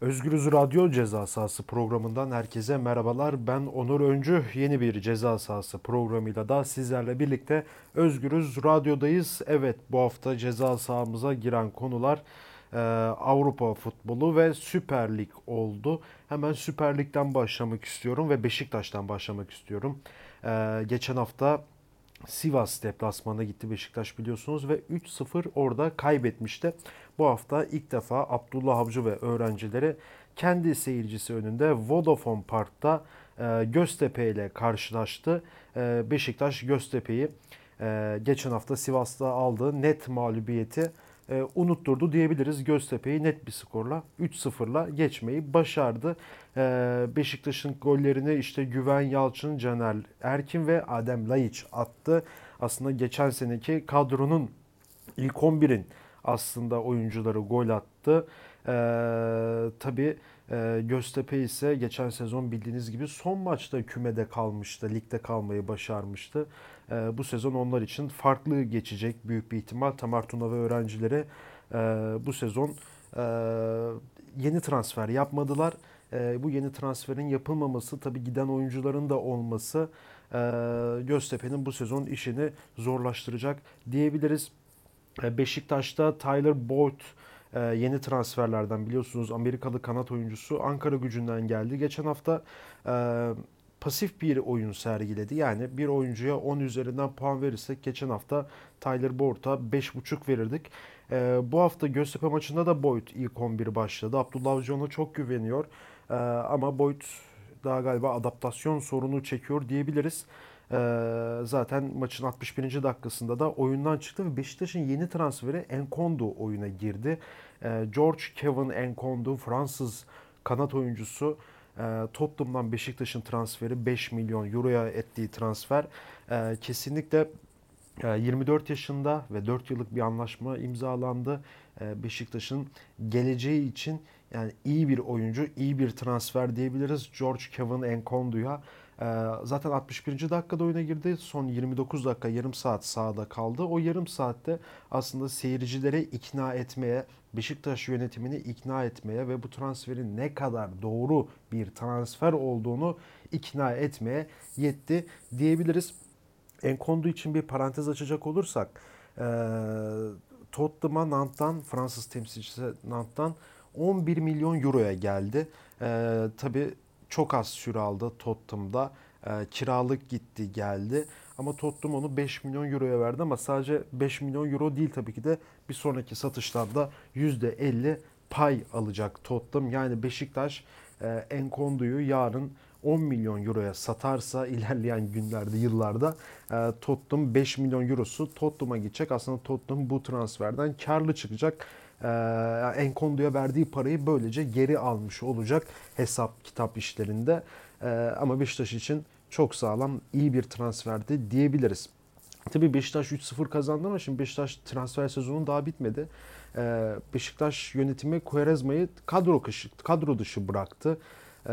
Özgürüz Radyo Ceza Sahası programından herkese merhabalar. Ben Onur Öncü. Yeni bir Ceza Sahası programıyla da sizlerle birlikte Özgürüz Radyo'dayız. Evet bu hafta ceza sahamıza giren konular e, Avrupa futbolu ve Süper Lig oldu. Hemen Süper Lig'den başlamak istiyorum ve Beşiktaş'tan başlamak istiyorum. E, geçen hafta Sivas deplasmanına gitti Beşiktaş biliyorsunuz ve 3-0 orada kaybetmişti. Bu hafta ilk defa Abdullah Avcı ve öğrencileri kendi seyircisi önünde Vodafone Park'ta e, Göztepe ile karşılaştı. E, Beşiktaş Göztepe'yi e, geçen hafta Sivas'ta aldığı net mağlubiyeti e, unutturdu diyebiliriz. Göztepe'yi net bir skorla 3-0'la geçmeyi başardı. E, Beşiktaş'ın gollerini işte Güven Yalçın, Caner Erkin ve Adem Laiç attı. Aslında geçen seneki kadronun ilk 11'in aslında oyuncuları gol attı. Ee, tabii e, Göztepe ise geçen sezon bildiğiniz gibi son maçta kümede kalmıştı. Ligde kalmayı başarmıştı. Ee, bu sezon onlar için farklı geçecek büyük bir ihtimal. Tamar Tuna ve öğrencileri e, bu sezon e, yeni transfer yapmadılar. E, bu yeni transferin yapılmaması tabii giden oyuncuların da olması Göztepe'nin bu sezon işini zorlaştıracak diyebiliriz. Beşiktaş'ta Tyler Boyd yeni transferlerden biliyorsunuz Amerikalı kanat oyuncusu Ankara gücünden geldi. Geçen hafta pasif bir oyun sergiledi. Yani bir oyuncuya 10 üzerinden puan verirsek geçen hafta Tyler Boyd'a 5.5 verirdik. Bu hafta Göztepe maçında da Boyd ilk 11 başladı. Abdullah Avcı ona çok güveniyor. Ama Boyd daha galiba adaptasyon sorunu çekiyor diyebiliriz. Ee, zaten maçın 61. dakikasında da oyundan çıktı ve Beşiktaş'ın yeni transferi Enkondu oyuna girdi. Ee, George Kevin Enkondu Fransız kanat oyuncusu e, Tottenham'dan Beşiktaş'ın transferi 5 milyon euroya ettiği transfer e, kesinlikle 24 e, yaşında ve 4 yıllık bir anlaşma imzalandı. E, Beşiktaş'ın geleceği için yani iyi bir oyuncu, iyi bir transfer diyebiliriz. George Kevin Enkondu'ya ee, zaten 61. dakikada oyuna girdi. Son 29 dakika yarım saat sahada kaldı. O yarım saatte aslında seyircileri ikna etmeye, Beşiktaş yönetimini ikna etmeye ve bu transferin ne kadar doğru bir transfer olduğunu ikna etmeye yetti diyebiliriz. Enkondu için bir parantez açacak olursak e, Tottenham'a Nant'tan Fransız temsilcisi Nant'tan 11 milyon euroya geldi. E, tabii çok az süre aldı Tottenham'da. E, kiralık gitti geldi. Ama Tottenham onu 5 milyon euroya verdi ama sadece 5 milyon euro değil tabii ki de bir sonraki satışlarda %50 pay alacak Tottenham. Yani Beşiktaş e, Enkondu'yu yarın 10 milyon euroya satarsa ilerleyen günlerde, yıllarda e, Tottenham 5 milyon eurosu Tottenham'a gidecek. Aslında Tottenham bu transferden karlı çıkacak e, Enkondu'ya verdiği parayı böylece geri almış olacak hesap kitap işlerinde. E, ama Beşiktaş için çok sağlam iyi bir transferdi diyebiliriz. Tabii Beşiktaş 3-0 kazandı ama şimdi Beşiktaş transfer sezonu daha bitmedi. Ee, Beşiktaş yönetimi Quaresma'yı kadro, kadro dışı bıraktı. Ee,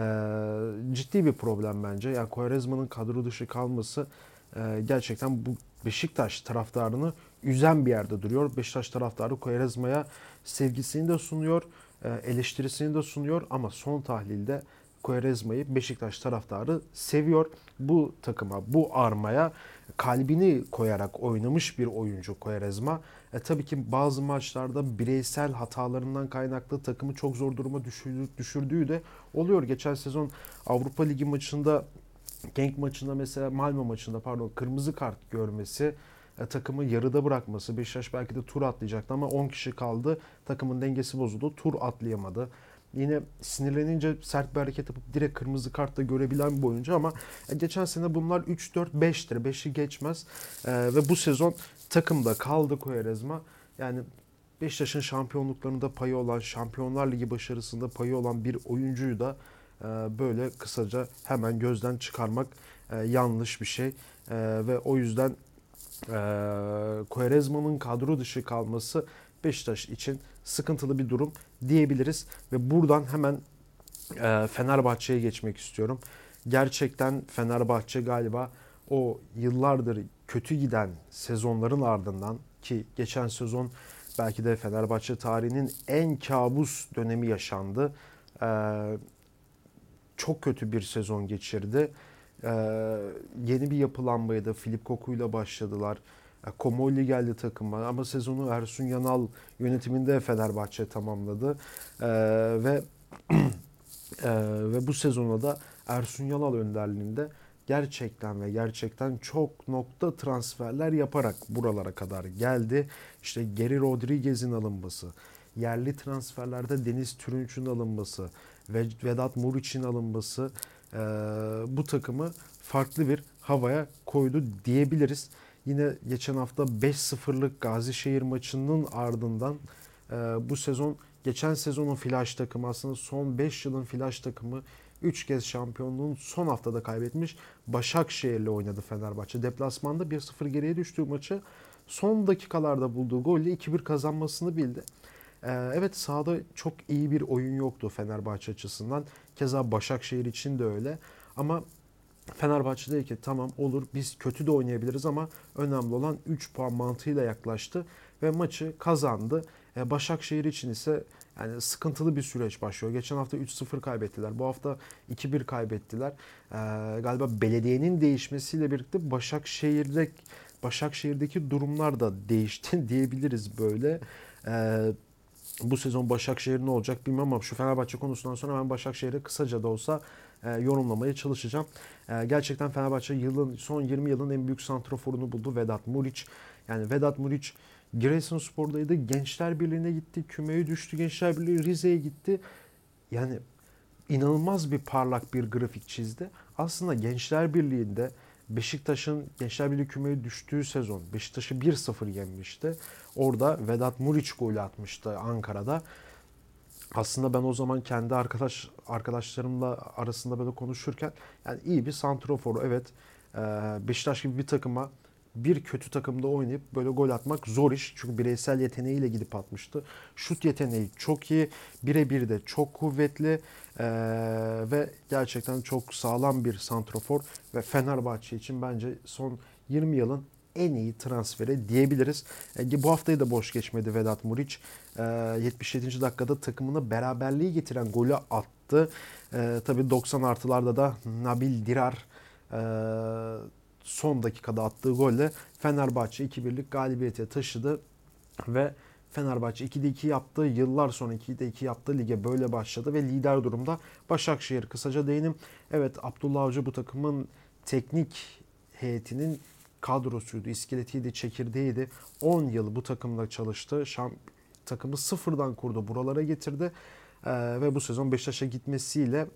ciddi bir problem bence. Yani Quaresma'nın kadro dışı kalması e, gerçekten bu Beşiktaş taraftarını üzen bir yerde duruyor. Beşiktaş taraftarı Quaresma'ya sevgisini de sunuyor, e, eleştirisini de sunuyor ama son tahlilde Quaresma'yı Beşiktaş taraftarı seviyor. Bu takıma, bu armaya kalbini koyarak oynamış bir oyuncu Quaresma. E, tabii ki bazı maçlarda bireysel hatalarından kaynaklı takımı çok zor duruma düşürdüğü, de oluyor. Geçen sezon Avrupa Ligi maçında Genk maçında mesela Malmö maçında pardon kırmızı kart görmesi e, takımı yarıda bırakması. Beşiktaş belki de tur atlayacaktı ama 10 kişi kaldı. Takımın dengesi bozuldu. Tur atlayamadı. Yine sinirlenince sert bir hareket yapıp direkt kırmızı kartla görebilen bir oyuncu ama e, geçen sene bunlar 3 4 5'tir. 5'i geçmez. E, ve bu sezon takımda kaldı Koyerezma. Yani Beşiktaş'ın şampiyonluklarında payı olan, Şampiyonlar Ligi başarısında payı olan bir oyuncuyu da e, böyle kısaca hemen gözden çıkarmak e, yanlış bir şey. E, ve o yüzden e, Quaresma'nın kadro dışı kalması Beşiktaş için sıkıntılı bir durum diyebiliriz. Ve buradan hemen e, Fenerbahçe'ye geçmek istiyorum. Gerçekten Fenerbahçe galiba o yıllardır kötü giden sezonların ardından ki geçen sezon belki de Fenerbahçe tarihinin en kabus dönemi yaşandı. e, çok kötü bir sezon geçirdi. E, yeni bir yapılanmaydı. Filip Koku'yla başladılar. Komolli geldi takıma ama sezonu Ersun Yanal yönetiminde Fenerbahçe tamamladı. E, ve e, ve bu sezona da Ersun Yanal önderliğinde gerçekten ve gerçekten çok nokta transferler yaparak buralara kadar geldi. İşte Geri Rodriguez'in alınması, yerli transferlerde Deniz Türünç'ün alınması ve Vedat Muriç'in alınması e, bu takımı farklı bir havaya koydu diyebiliriz. Yine geçen hafta 5-0'lık Gazişehir maçının ardından e, bu sezon geçen sezonun flash takımı aslında son 5 yılın flash takımı 3 kez şampiyonluğun son haftada kaybetmiş Başakşehir'le oynadı Fenerbahçe. Deplasmanda 1-0 geriye düştüğü maçı son dakikalarda bulduğu golle 2-1 kazanmasını bildi. Ee, evet sahada çok iyi bir oyun yoktu Fenerbahçe açısından. Keza Başakşehir için de öyle. Ama Fenerbahçe dedi ki tamam olur biz kötü de oynayabiliriz ama önemli olan 3 puan mantığıyla yaklaştı ve maçı kazandı. Ee, Başakşehir için ise yani sıkıntılı bir süreç başlıyor. Geçen hafta 3-0 kaybettiler. Bu hafta 2-1 kaybettiler. Ee, galiba belediyenin değişmesiyle birlikte Başakşehir'de Başakşehir'deki durumlar da değişti diyebiliriz böyle. Ee, bu sezon Başakşehir ne olacak bilmem ama şu Fenerbahçe konusundan sonra ben Başakşehir'e kısaca da olsa e, yorumlamaya çalışacağım. E, gerçekten Fenerbahçe yılın son 20 yılın en büyük santroforunu buldu Vedat Muriç. Yani Vedat Muriç Giresunspor'daydı. Gençler Birliği'ne gitti. Kümeye düştü. Gençler Birliği Rize'ye gitti. Yani inanılmaz bir parlak bir grafik çizdi. Aslında Gençler Birliği'nde Beşiktaş'ın Gençler Birliği kümeye düştüğü sezon Beşiktaş'ı 1-0 yenmişti. Orada Vedat Muriç golü atmıştı Ankara'da. Aslında ben o zaman kendi arkadaş arkadaşlarımla arasında böyle konuşurken yani iyi bir santroforu evet Beşiktaş gibi bir takıma bir kötü takımda oynayıp böyle gol atmak zor iş. Çünkü bireysel yeteneğiyle gidip atmıştı. Şut yeteneği çok iyi. Birebir de çok kuvvetli. Ee, ve gerçekten çok sağlam bir santrofor. Ve Fenerbahçe için bence son 20 yılın en iyi transferi diyebiliriz. E, bu haftayı da boş geçmedi Vedat Muriç. E, 77. dakikada takımını beraberliği getiren golü attı. E, tabii 90 artılarda da Nabil Dirar e, son dakikada attığı golle Fenerbahçe 2-1'lik galibiyete taşıdı ve Fenerbahçe 2'de 2 yaptı. Yıllar sonra 2'de 2 yaptı. Lige böyle başladı ve lider durumda Başakşehir. Kısaca değinim. Evet Abdullah Avcı bu takımın teknik heyetinin kadrosuydu, iskeletiydi, çekirdeğiydi. 10 yıl bu takımla çalıştı. Şam, takımı sıfırdan kurdu, buralara getirdi. Ee, ve bu sezon Beşiktaş'a gitmesiyle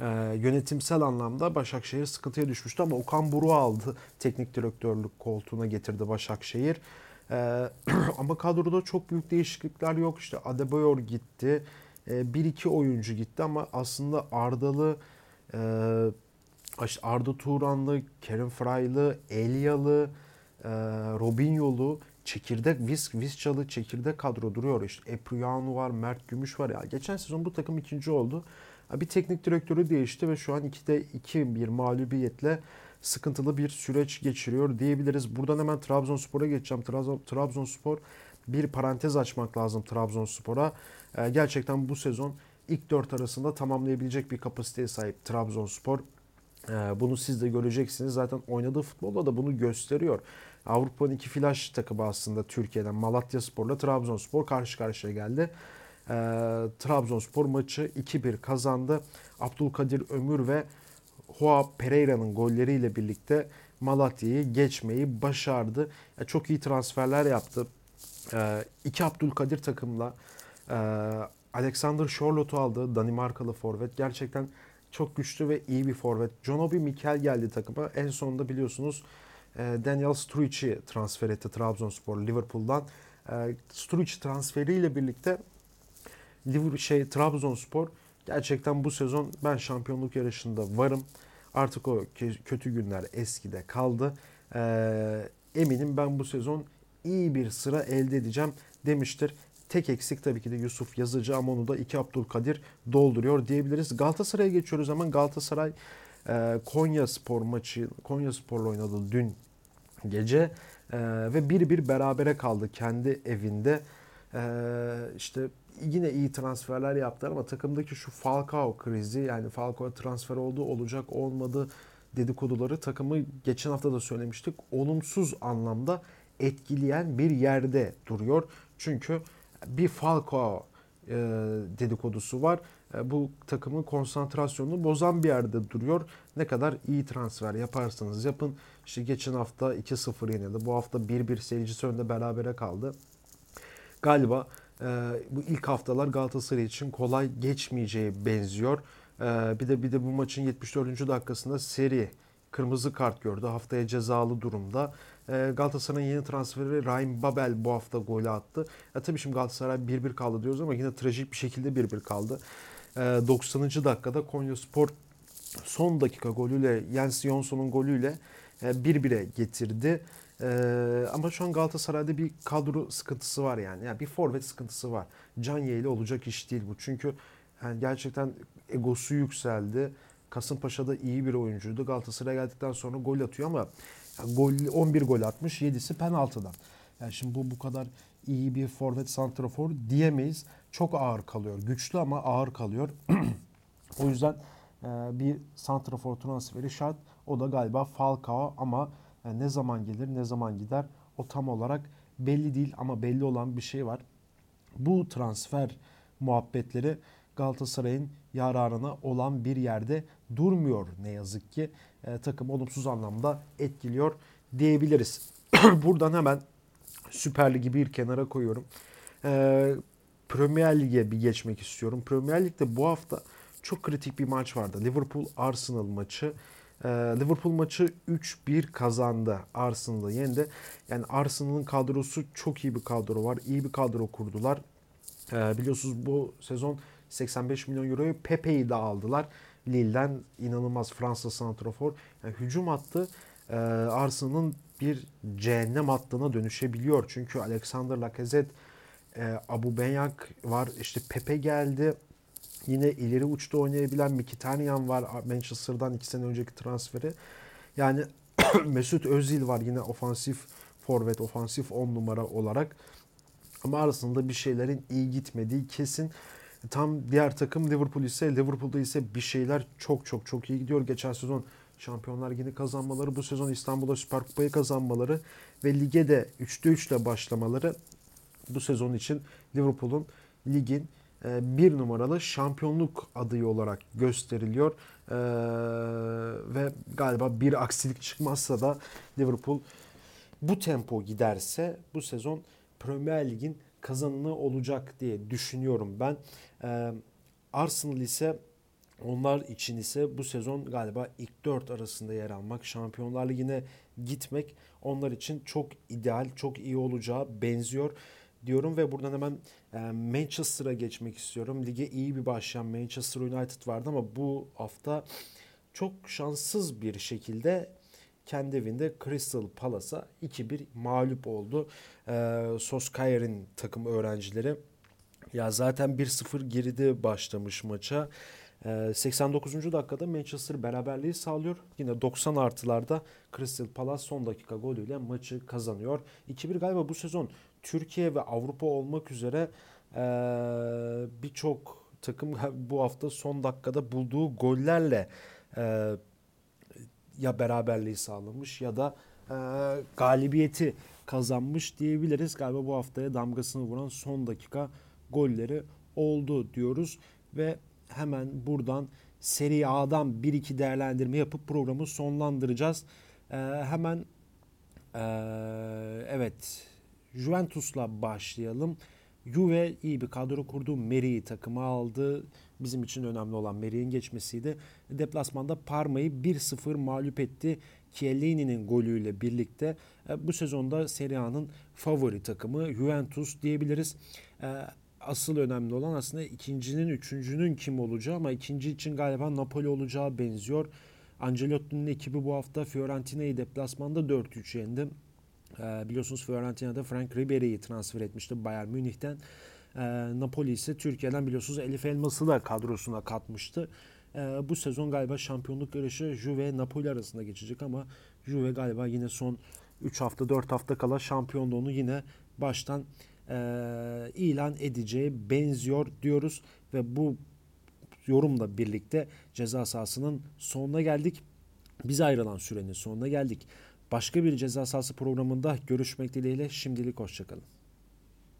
e, yönetimsel anlamda Başakşehir sıkıntıya düşmüştü ama Okan Buru aldı. Teknik direktörlük koltuğuna getirdi Başakşehir. E, ama kadroda çok büyük değişiklikler yok. İşte Adebayor gitti. E, bir iki oyuncu gitti ama aslında Ardalı e, Arda Turanlı, Kerem Fraylı, Elyalı, e, Robinyo'lu, çekirdek, Vis, Viscalı çekirdek kadro duruyor. İşte Epruyanu var, Mert Gümüş var. Ya geçen sezon bu takım ikinci oldu. Bir teknik direktörü değişti ve şu an 2'de 2 bir mağlubiyetle sıkıntılı bir süreç geçiriyor diyebiliriz. Buradan hemen Trabzonspor'a geçeceğim. Trabzon, Trabzonspor bir parantez açmak lazım Trabzonspor'a. Ee, gerçekten bu sezon ilk dört arasında tamamlayabilecek bir kapasiteye sahip Trabzonspor. Ee, bunu siz de göreceksiniz. Zaten oynadığı futbolda da bunu gösteriyor. Avrupa'nın iki flash takımı aslında Türkiye'den Malatya Spor'la Trabzonspor karşı karşıya geldi. Ee, Trabzonspor maçı 2-1 kazandı. Abdülkadir Ömür ve Hoa Pereira'nın golleriyle birlikte Malatya'yı geçmeyi başardı. Yani çok iyi transferler yaptı. Ee, iki Abdülkadir takımla e, Alexander Charlotte'u aldı. Danimarkalı forvet. Gerçekten çok güçlü ve iyi bir forvet. John Obi Mikel geldi takıma. En sonunda biliyorsunuz e, Daniel Sturridge'i transfer etti Trabzonspor Liverpool'dan. E, Sturridge transferiyle birlikte Liverpool şey Trabzonspor gerçekten bu sezon ben şampiyonluk yarışında varım. Artık o kötü günler eskide kaldı. Ee, eminim ben bu sezon iyi bir sıra elde edeceğim demiştir. Tek eksik tabii ki de Yusuf Yazıcı ama onu da iki Abdülkadir dolduruyor diyebiliriz. Galatasaray'a geçiyoruz hemen. Galatasaray e, Konya Spor maçı Konya Spor'la oynadı dün gece e, ve bir bir berabere kaldı kendi evinde. Ee, işte yine iyi transferler yaptılar ama takımdaki şu Falcao krizi yani Falcao transfer oldu olacak olmadı dedikoduları takımı geçen hafta da söylemiştik olumsuz anlamda etkileyen bir yerde duruyor. Çünkü bir Falcao e, dedikodusu var. E, bu takımın konsantrasyonunu bozan bir yerde duruyor. Ne kadar iyi transfer yaparsanız yapın. İşte geçen hafta 2-0 yenildi. Bu hafta 1-1 seyircisi önünde berabere kaldı. Galiba e, bu ilk haftalar Galatasaray için kolay geçmeyeceği benziyor. E, bir de bir de bu maçın 74. dakikasında seri kırmızı kart gördü. Haftaya cezalı durumda. E, Galatasaray'ın yeni transferi Rahim Babel bu hafta golü attı. E, tabii şimdi Galatasaray 1-1 kaldı diyoruz ama yine trajik bir şekilde 1-1 kaldı. E, 90. dakikada Konya Spor son dakika golüyle Jens Jonsson'un golüyle 1-1'e getirdi. Ee, ama şu an Galatasaray'da bir kadro sıkıntısı var yani. yani bir forvet sıkıntısı var. Canye ile olacak iş değil bu. Çünkü yani gerçekten egosu yükseldi. Kasımpaşa'da iyi bir oyuncuydu. Galatasaray'a geldikten sonra gol atıyor ama yani gol 11 gol atmış, 7'si penaltıdan. Yani şimdi bu bu kadar iyi bir forvet santrafor diyemeyiz. Çok ağır kalıyor. Güçlü ama ağır kalıyor. o yüzden e, bir santrafor transferi şart. O da galiba Falcao ama yani ne zaman gelir, ne zaman gider o tam olarak belli değil ama belli olan bir şey var. Bu transfer muhabbetleri Galatasaray'ın yararına olan bir yerde durmuyor ne yazık ki. E, takım olumsuz anlamda etkiliyor diyebiliriz. Buradan hemen Süper Lig'i bir kenara koyuyorum. E, Premier Lig'e bir geçmek istiyorum. Premier Lig'de bu hafta çok kritik bir maç vardı. Liverpool Arsenal maçı. Ee, Liverpool maçı 3-1 kazandı. Arsenal'ı yendi. Yani Arsenal'ın kadrosu çok iyi bir kadro var. İyi bir kadro kurdular. Ee, biliyorsunuz bu sezon 85 milyon euroyu Pepe'yi de aldılar. Lille'den inanılmaz Fransız santrafor. Yani hücum hattı e, Arsenal'ın bir cehennem hattına dönüşebiliyor. Çünkü Alexander Lacazette, e, Abu Benyak var. İşte Pepe geldi. Yine ileri uçta oynayabilen Mkhitaryan var Manchester'dan 2 sene önceki transferi. Yani Mesut Özil var yine ofansif forvet, ofansif 10 numara olarak. Ama arasında bir şeylerin iyi gitmediği kesin. Tam diğer takım Liverpool ise Liverpool'da ise bir şeyler çok çok çok iyi gidiyor. Geçen sezon Şampiyonlar Ligi kazanmaları, bu sezon İstanbul'da Süper Kupayı kazanmaları ve lige de 3'te 3 ile başlamaları bu sezon için Liverpool'un ligin bir numaralı şampiyonluk adayı olarak gösteriliyor. E, ve galiba bir aksilik çıkmazsa da Liverpool bu tempo giderse bu sezon Premier Lig'in kazanını olacak diye düşünüyorum ben. E, Arsenal ise onlar için ise bu sezon galiba ilk dört arasında yer almak, Şampiyonlar Ligi'ne gitmek onlar için çok ideal, çok iyi olacağı benziyor diyorum ve buradan hemen e, Manchester'a geçmek istiyorum. Lige iyi bir başlayan Manchester United vardı ama bu hafta çok şanssız bir şekilde kendi evinde Crystal Palace'a 2-1 mağlup oldu. E, Soskayer'in takım öğrencileri. Ya zaten 1-0 geride başlamış maça. 89. Ee, dakikada Manchester beraberliği sağlıyor. Yine 90 artılarda Crystal Palace son dakika golüyle maçı kazanıyor. 2-1 galiba bu sezon Türkiye ve Avrupa olmak üzere birçok takım bu hafta son dakikada bulduğu gollerle ya beraberliği sağlamış ya da galibiyeti kazanmış diyebiliriz. Galiba bu haftaya damgasını vuran son dakika golleri oldu diyoruz ve hemen buradan Seri A'dan 1-2 değerlendirme yapıp programı sonlandıracağız. Ee, hemen ee, evet Juventus'la başlayalım. Juve iyi bir kadro kurdu. Meri'yi takıma aldı. Bizim için önemli olan Meri'nin geçmesiydi. Deplasmanda Parma'yı 1-0 mağlup etti. Chiellini'nin golüyle birlikte e, bu sezonda Serie A'nın favori takımı Juventus diyebiliriz. E, asıl önemli olan aslında ikincinin, üçüncünün kim olacağı ama ikinci için galiba Napoli olacağı benziyor. Ancelotti'nin ekibi bu hafta Fiorentina'yı deplasmanda 4-3 yendi. Ee, biliyorsunuz Fiorentina'da Frank Ribery'i transfer etmişti Bayern Münih'ten. Ee, Napoli ise Türkiye'den biliyorsunuz Elif Elmas'ı da kadrosuna katmıştı. Ee, bu sezon galiba şampiyonluk yarışı Juve Napoli arasında geçecek ama Juve galiba yine son 3 hafta 4 hafta kala şampiyonluğunu yine baştan e, ilan edeceği benziyor diyoruz ve bu yorumla birlikte ceza sahasının sonuna geldik. Biz ayrılan sürenin sonuna geldik. Başka bir ceza sahası programında görüşmek dileğiyle şimdilik hoşçakalın.